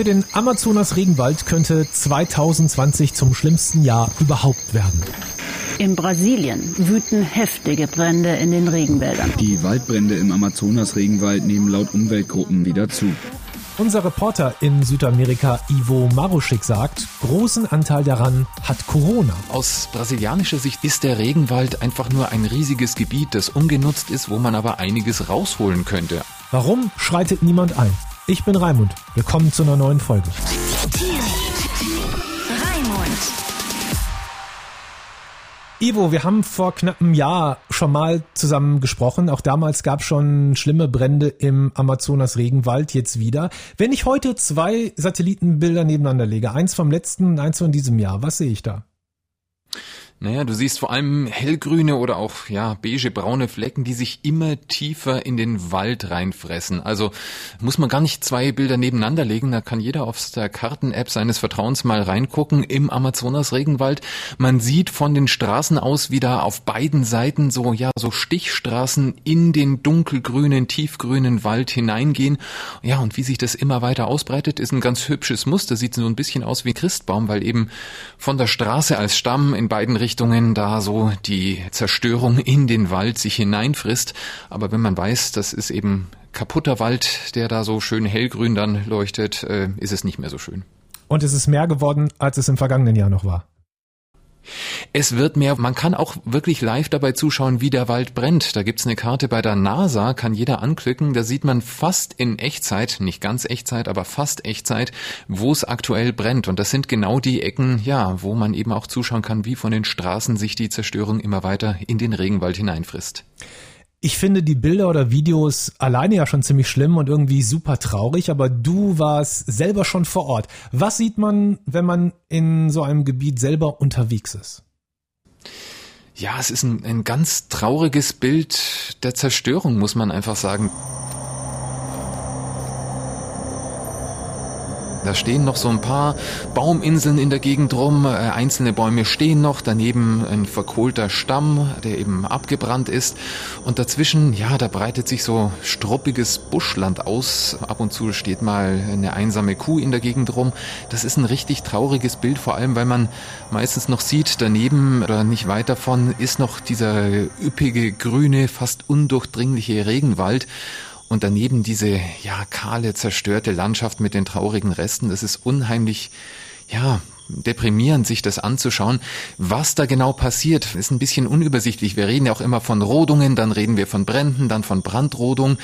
für den Amazonas-Regenwald könnte 2020 zum schlimmsten Jahr überhaupt werden. In Brasilien wüten heftige Brände in den Regenwäldern. Die Waldbrände im Amazonas-Regenwald nehmen laut Umweltgruppen wieder zu. Unser Reporter in Südamerika Ivo Maruschik sagt, großen Anteil daran hat Corona. Aus brasilianischer Sicht ist der Regenwald einfach nur ein riesiges Gebiet, das ungenutzt ist, wo man aber einiges rausholen könnte. Warum schreitet niemand ein? Ich bin Raimund. Willkommen zu einer neuen Folge. Ivo, wir haben vor knapp einem Jahr schon mal zusammen gesprochen. Auch damals gab es schon schlimme Brände im Amazonas-Regenwald, jetzt wieder. Wenn ich heute zwei Satellitenbilder nebeneinander lege, eins vom letzten und eins von diesem Jahr, was sehe ich da? Naja, du siehst vor allem hellgrüne oder auch ja beige-braune Flecken, die sich immer tiefer in den Wald reinfressen. Also muss man gar nicht zwei Bilder nebeneinander legen, da kann jeder auf der Karten-App seines Vertrauens mal reingucken im Amazonas-Regenwald. Man sieht von den Straßen aus wieder auf beiden Seiten so ja so Stichstraßen in den dunkelgrünen, tiefgrünen Wald hineingehen. Ja und wie sich das immer weiter ausbreitet, ist ein ganz hübsches Muster. Sieht so ein bisschen aus wie Christbaum, weil eben von der Straße als Stamm in beiden Richtungen Richtungen da so die Zerstörung in den Wald sich hineinfrisst. Aber wenn man weiß, das ist eben kaputter Wald, der da so schön hellgrün dann leuchtet, äh, ist es nicht mehr so schön. Und es ist mehr geworden, als es im vergangenen Jahr noch war. Es wird mehr, man kann auch wirklich live dabei zuschauen, wie der Wald brennt. Da gibt's eine Karte bei der NASA, kann jeder anklicken. Da sieht man fast in Echtzeit, nicht ganz Echtzeit, aber fast Echtzeit, wo es aktuell brennt. Und das sind genau die Ecken, ja, wo man eben auch zuschauen kann, wie von den Straßen sich die Zerstörung immer weiter in den Regenwald hineinfrisst. Ich finde die Bilder oder Videos alleine ja schon ziemlich schlimm und irgendwie super traurig, aber du warst selber schon vor Ort. Was sieht man, wenn man in so einem Gebiet selber unterwegs ist? Ja, es ist ein, ein ganz trauriges Bild der Zerstörung, muss man einfach sagen. Da stehen noch so ein paar Bauminseln in der Gegend rum, äh, einzelne Bäume stehen noch, daneben ein verkohlter Stamm, der eben abgebrannt ist und dazwischen, ja, da breitet sich so struppiges Buschland aus. Ab und zu steht mal eine einsame Kuh in der Gegend rum. Das ist ein richtig trauriges Bild, vor allem weil man meistens noch sieht, daneben oder nicht weit davon ist noch dieser üppige, grüne, fast undurchdringliche Regenwald und daneben diese, ja, kahle, zerstörte Landschaft mit den traurigen Resten. Das ist unheimlich, ja, deprimierend, sich das anzuschauen. Was da genau passiert, ist ein bisschen unübersichtlich. Wir reden ja auch immer von Rodungen, dann reden wir von Bränden, dann von Brandrodung.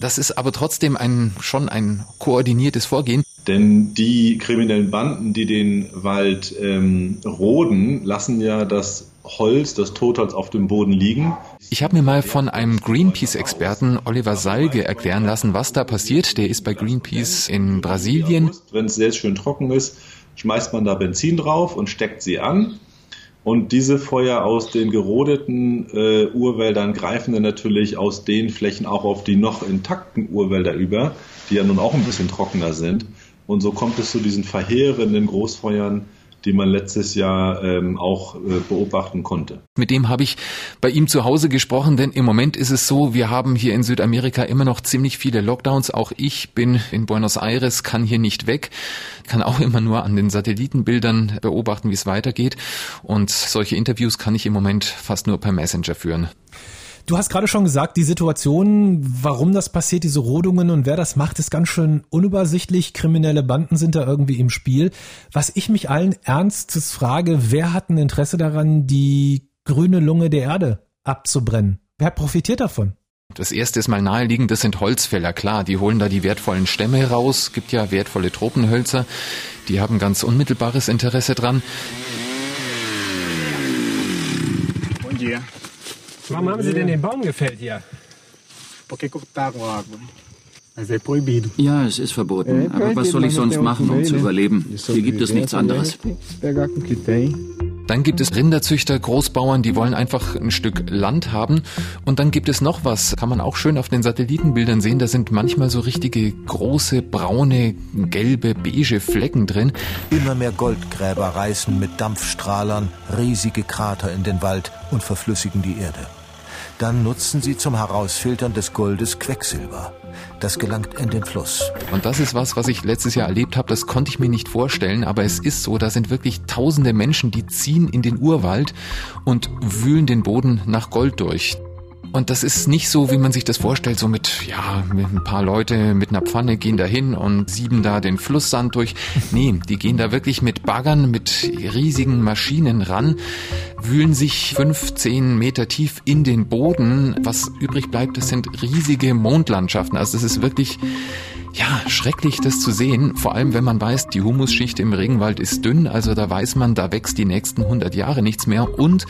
Das ist aber trotzdem ein, schon ein koordiniertes Vorgehen. Denn die kriminellen Banden, die den Wald ähm, roden, lassen ja das Holz, das Totholz auf dem Boden liegen. Ich habe mir mal von einem Greenpeace-Experten Oliver Salge erklären lassen, was da passiert. Der ist bei Greenpeace in Brasilien. Wenn es sehr schön trocken ist, schmeißt man da Benzin drauf und steckt sie an. Und diese Feuer aus den gerodeten äh, Urwäldern greifen dann natürlich aus den Flächen auch auf die noch intakten Urwälder über, die ja nun auch ein bisschen trockener sind. Und so kommt es zu diesen verheerenden Großfeuern, die man letztes Jahr ähm, auch äh, beobachten konnte. Mit dem habe ich bei ihm zu Hause gesprochen, denn im Moment ist es so, wir haben hier in Südamerika immer noch ziemlich viele Lockdowns. Auch ich bin in Buenos Aires, kann hier nicht weg, kann auch immer nur an den Satellitenbildern beobachten, wie es weitergeht. Und solche Interviews kann ich im Moment fast nur per Messenger führen. Du hast gerade schon gesagt, die Situation, warum das passiert, diese Rodungen und wer das macht, ist ganz schön unübersichtlich. Kriminelle Banden sind da irgendwie im Spiel. Was ich mich allen Ernstes frage, wer hat ein Interesse daran, die grüne Lunge der Erde abzubrennen? Wer profitiert davon? Das erste ist mal naheliegend, das sind Holzfäller, klar, die holen da die wertvollen Stämme raus, gibt ja wertvolle Tropenhölzer, die haben ganz unmittelbares Interesse dran. Bom dia. Warum haben Sie denn den Baum gefällt hier? Porque cortaram a árvore. Mas é proibido. Ja, es ist verboten. Aber was soll ich sonst machen, um zu überleben? Hier gibt es nichts anderes. Dann gibt es Rinderzüchter, Großbauern, die wollen einfach ein Stück Land haben. Und dann gibt es noch was, kann man auch schön auf den Satellitenbildern sehen, da sind manchmal so richtige große, braune, gelbe, beige Flecken drin. Immer mehr Goldgräber reißen mit Dampfstrahlern riesige Krater in den Wald und verflüssigen die Erde. Dann nutzen sie zum Herausfiltern des Goldes Quecksilber. Das gelangt in den Fluss. Und das ist was, was ich letztes Jahr erlebt habe. Das konnte ich mir nicht vorstellen, aber es ist so. Da sind wirklich tausende Menschen, die ziehen in den Urwald und wühlen den Boden nach Gold durch. Und das ist nicht so, wie man sich das vorstellt, so mit, ja, mit ein paar Leute mit einer Pfanne gehen da hin und sieben da den Flusssand durch. Nee, die gehen da wirklich mit Baggern, mit riesigen Maschinen ran, wühlen sich fünf, zehn Meter tief in den Boden. Was übrig bleibt, das sind riesige Mondlandschaften. Also das ist wirklich, ja, schrecklich, das zu sehen. Vor allem, wenn man weiß, die Humusschicht im Regenwald ist dünn. Also da weiß man, da wächst die nächsten 100 Jahre nichts mehr. Und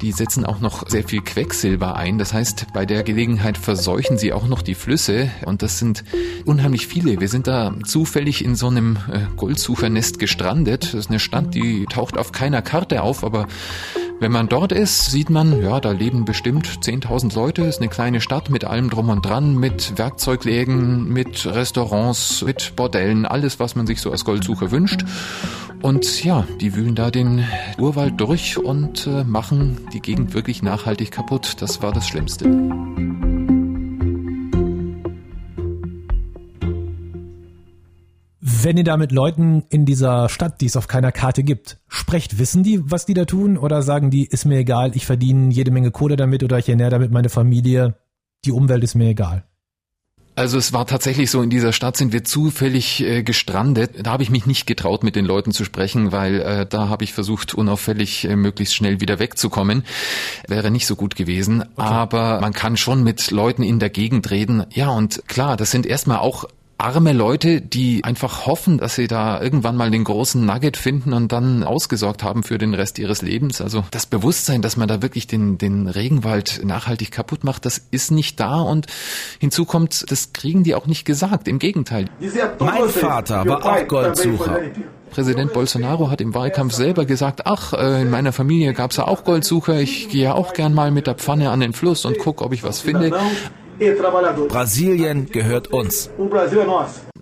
die setzen auch noch sehr viel Quecksilber ein. Das heißt, bei der Gelegenheit verseuchen sie auch noch die Flüsse. Und das sind unheimlich viele. Wir sind da zufällig in so einem äh, Goldsuchernest gestrandet. Das ist eine Stadt, die taucht auf keiner Karte auf, aber wenn man dort ist, sieht man, ja, da leben bestimmt 10.000 Leute. Ist eine kleine Stadt mit allem drum und dran, mit Werkzeugläden, mit Restaurants, mit Bordellen, alles, was man sich so als Goldsucher wünscht. Und ja, die wühlen da den Urwald durch und äh, machen die Gegend wirklich nachhaltig kaputt. Das war das Schlimmste. Wenn ihr da mit Leuten in dieser Stadt, die es auf keiner Karte gibt, sprecht, wissen die, was die da tun? Oder sagen die, ist mir egal, ich verdiene jede Menge Kohle damit oder ich ernähre damit meine Familie, die Umwelt ist mir egal? Also es war tatsächlich so, in dieser Stadt sind wir zufällig äh, gestrandet. Da habe ich mich nicht getraut, mit den Leuten zu sprechen, weil äh, da habe ich versucht, unauffällig äh, möglichst schnell wieder wegzukommen. Wäre nicht so gut gewesen. Okay. Aber man kann schon mit Leuten in der Gegend reden. Ja, und klar, das sind erstmal auch arme Leute, die einfach hoffen, dass sie da irgendwann mal den großen Nugget finden und dann ausgesorgt haben für den Rest ihres Lebens. Also das Bewusstsein, dass man da wirklich den, den Regenwald nachhaltig kaputt macht, das ist nicht da und hinzu kommt, das kriegen die auch nicht gesagt. Im Gegenteil. Mein Vater war auch Goldsucher. Präsident Bolsonaro hat im Wahlkampf selber gesagt, ach, äh, in meiner Familie gab's ja auch Goldsucher, ich gehe ja auch gern mal mit der Pfanne an den Fluss und guck, ob ich was finde. Brasilien gehört uns.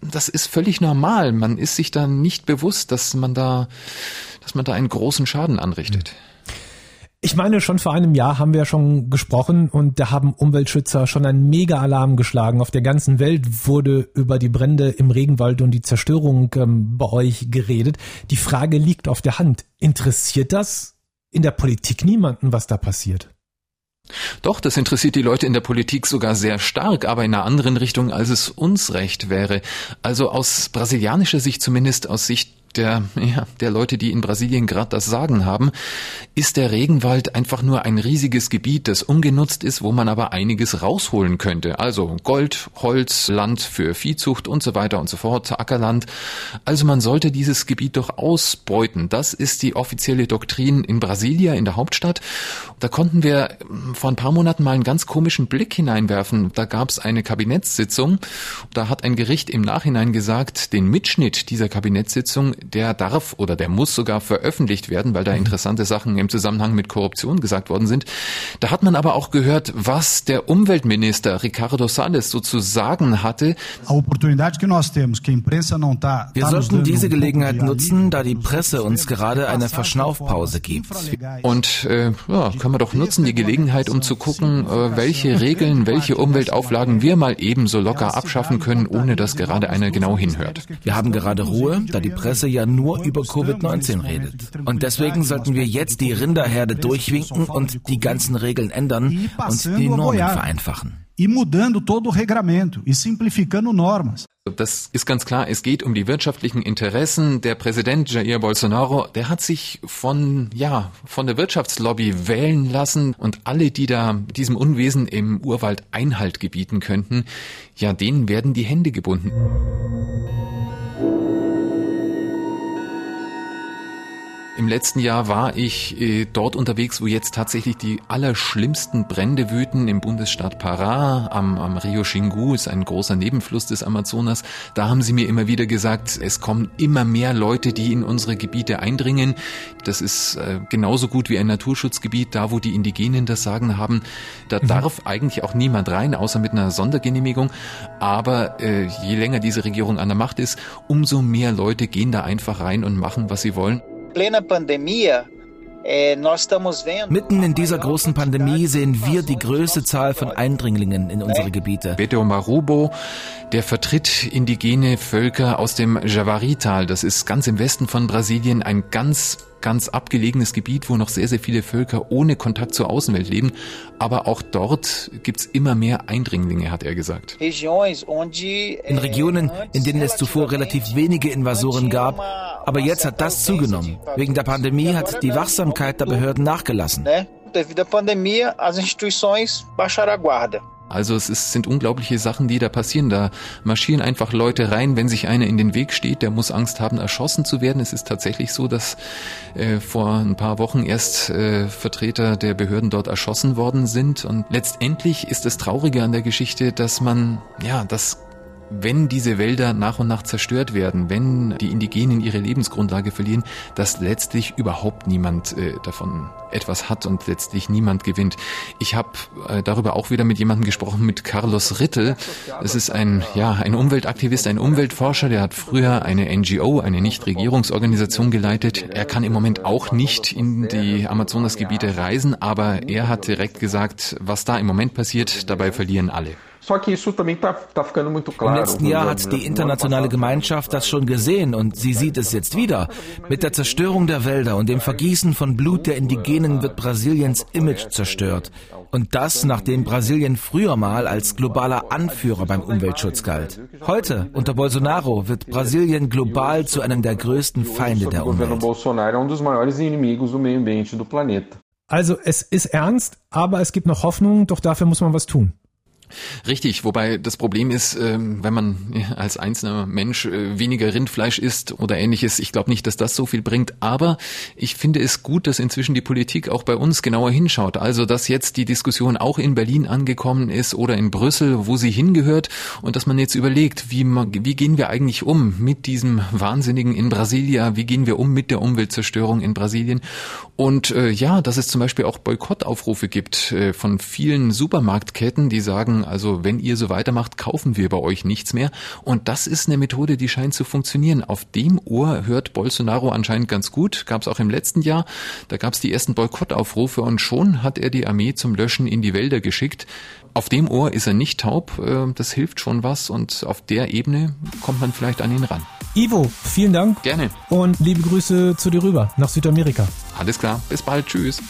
Das ist völlig normal. Man ist sich da nicht bewusst, dass man da, dass man da einen großen Schaden anrichtet. Ich meine, schon vor einem Jahr haben wir ja schon gesprochen und da haben Umweltschützer schon einen Mega-Alarm geschlagen. Auf der ganzen Welt wurde über die Brände im Regenwald und die Zerstörung ähm, bei euch geredet. Die Frage liegt auf der Hand. Interessiert das in der Politik niemanden, was da passiert? Doch, das interessiert die Leute in der Politik sogar sehr stark, aber in einer anderen Richtung, als es uns recht wäre. Also aus brasilianischer Sicht zumindest, aus Sicht der, ja, der Leute, die in Brasilien gerade das Sagen haben, ist der Regenwald einfach nur ein riesiges Gebiet, das ungenutzt ist, wo man aber einiges rausholen könnte. Also Gold, Holz, Land für Viehzucht und so weiter und so fort, Ackerland. Also man sollte dieses Gebiet doch ausbeuten. Das ist die offizielle Doktrin in Brasilia, in der Hauptstadt. Da konnten wir hm, vor ein paar Monaten mal einen ganz komischen Blick hineinwerfen. Da gab es eine Kabinettssitzung. Da hat ein Gericht im Nachhinein gesagt, den Mitschnitt dieser Kabinettssitzung, der darf oder der muss sogar veröffentlicht werden, weil da mhm. interessante Sachen im Zusammenhang mit Korruption gesagt worden sind. Da hat man aber auch gehört, was der Umweltminister Ricardo Salles so zu sagen hatte. Wir sollten diese Gelegenheit nutzen, da die Presse uns gerade eine Verschnaufpause gibt. Und äh, ja, können wir doch nutzen, die Gelegenheit, um zu gucken, äh, welche Regeln, welche Umweltauflagen wir mal ebenso locker abschaffen können, ohne dass gerade einer genau hinhört. Wir haben gerade Ruhe, da die Presse ja nur über Covid-19 redet. Und deswegen sollten wir jetzt die Rinderherde durchwinken und die ganzen Regeln ändern und die Normen vereinfachen. e mudando todo o regramento e simplificando normas. Das ist ganz klar, es geht um die wirtschaftlichen Interessen. Der Präsident Jair Bolsonaro, der hat sich von, ja, von der Wirtschaftslobby wählen lassen und alle, die da diesem Unwesen im Urwald Einhalt gebieten könnten, ja, denen werden die Hände gebunden. Im letzten Jahr war ich äh, dort unterwegs, wo jetzt tatsächlich die allerschlimmsten Brände wüten im Bundesstaat Pará am, am Rio Xingu, ist ein großer Nebenfluss des Amazonas. Da haben sie mir immer wieder gesagt, es kommen immer mehr Leute, die in unsere Gebiete eindringen. Das ist äh, genauso gut wie ein Naturschutzgebiet, da wo die Indigenen das Sagen haben. Da mhm. darf eigentlich auch niemand rein, außer mit einer Sondergenehmigung. Aber äh, je länger diese Regierung an der Macht ist, umso mehr Leute gehen da einfach rein und machen, was sie wollen Mitten in dieser großen Pandemie sehen wir die größte Zahl von Eindringlingen in unsere Gebiete. Beto Marubo, der vertritt indigene Völker aus dem Javari-Tal. Das ist ganz im Westen von Brasilien ein ganz ganz abgelegenes Gebiet, wo noch sehr, sehr viele Völker ohne Kontakt zur Außenwelt leben. Aber auch dort gibt's immer mehr Eindringlinge, hat er gesagt. In Regionen, in denen es zuvor relativ wenige Invasoren gab, aber jetzt hat das zugenommen. Wegen der Pandemie hat die Wachsamkeit der Behörden nachgelassen. Devido à pandemia, as instituições baixaram a guarda. Also es ist, sind unglaubliche Sachen, die da passieren. Da marschieren einfach Leute rein, wenn sich einer in den Weg steht, der muss Angst haben, erschossen zu werden. Es ist tatsächlich so, dass äh, vor ein paar Wochen erst äh, Vertreter der Behörden dort erschossen worden sind. Und letztendlich ist das Traurige an der Geschichte, dass man, ja, das wenn diese Wälder nach und nach zerstört werden, wenn die Indigenen ihre Lebensgrundlage verlieren, dass letztlich überhaupt niemand äh, davon etwas hat und letztlich niemand gewinnt. Ich habe äh, darüber auch wieder mit jemandem gesprochen, mit Carlos Rittel. Es ist ein, ja, ein Umweltaktivist, ein Umweltforscher, der hat früher eine NGO, eine Nichtregierungsorganisation geleitet. Er kann im Moment auch nicht in die Amazonasgebiete reisen, aber er hat direkt gesagt, was da im Moment passiert, dabei verlieren alle. Im letzten Jahr hat die internationale Gemeinschaft das schon gesehen und sie sieht es jetzt wieder. Mit der Zerstörung der Wälder und dem Vergießen von Blut der Indigenen wird Brasiliens Image zerstört. Und das, nachdem Brasilien früher mal als globaler Anführer beim Umweltschutz galt. Heute, unter Bolsonaro, wird Brasilien global zu einem der größten Feinde der Umwelt. Also es ist ernst, aber es gibt noch Hoffnung, doch dafür muss man was tun. Richtig, wobei das Problem ist, ähm, wenn man als einzelner Mensch äh, weniger Rindfleisch isst oder ähnliches, ich glaube nicht, dass das so viel bringt. Aber ich finde es gut, dass inzwischen die Politik auch bei uns genauer hinschaut. Also, dass jetzt die Diskussion auch in Berlin angekommen ist oder in Brüssel, wo sie hingehört und dass man jetzt überlegt, wie, wie gehen wir eigentlich um mit diesem Wahnsinnigen in Brasilia, wie gehen wir um mit der Umweltzerstörung in Brasilien und äh, ja, dass es zum Beispiel auch Boykottaufrufe gibt äh, von vielen Supermarktketten, die sagen, also wenn ihr so weitermacht, kaufen wir bei euch nichts mehr. Und das ist eine Methode, die scheint zu funktionieren. Auf dem Ohr hört Bolsonaro anscheinend ganz gut. Gab es auch im letzten Jahr. Da gab es die ersten Boykottaufrufe und schon hat er die Armee zum Löschen in die Wälder geschickt. Auf dem Ohr ist er nicht taub. Äh, das hilft schon was und auf der Ebene kommt man vielleicht an ihn ran. Ivo, vielen Dank. Gerne. Und liebe Grüße zu dir rüber nach Südamerika. Alles klar. Bis bald. Tschüss.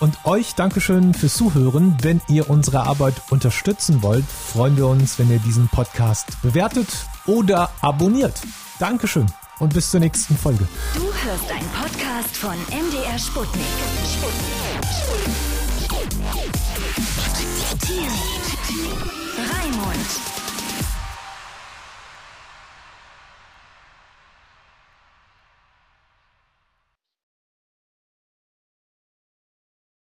Und euch Dankeschön fürs Zuhören. Wenn ihr unsere Arbeit unterstützen wollt, freuen wir uns, wenn ihr diesen Podcast bewertet oder abonniert. Dankeschön und bis zur nächsten Folge. Du hörst einen Podcast von MDR Sputnik. Sputnik. Sputnik. Raimund.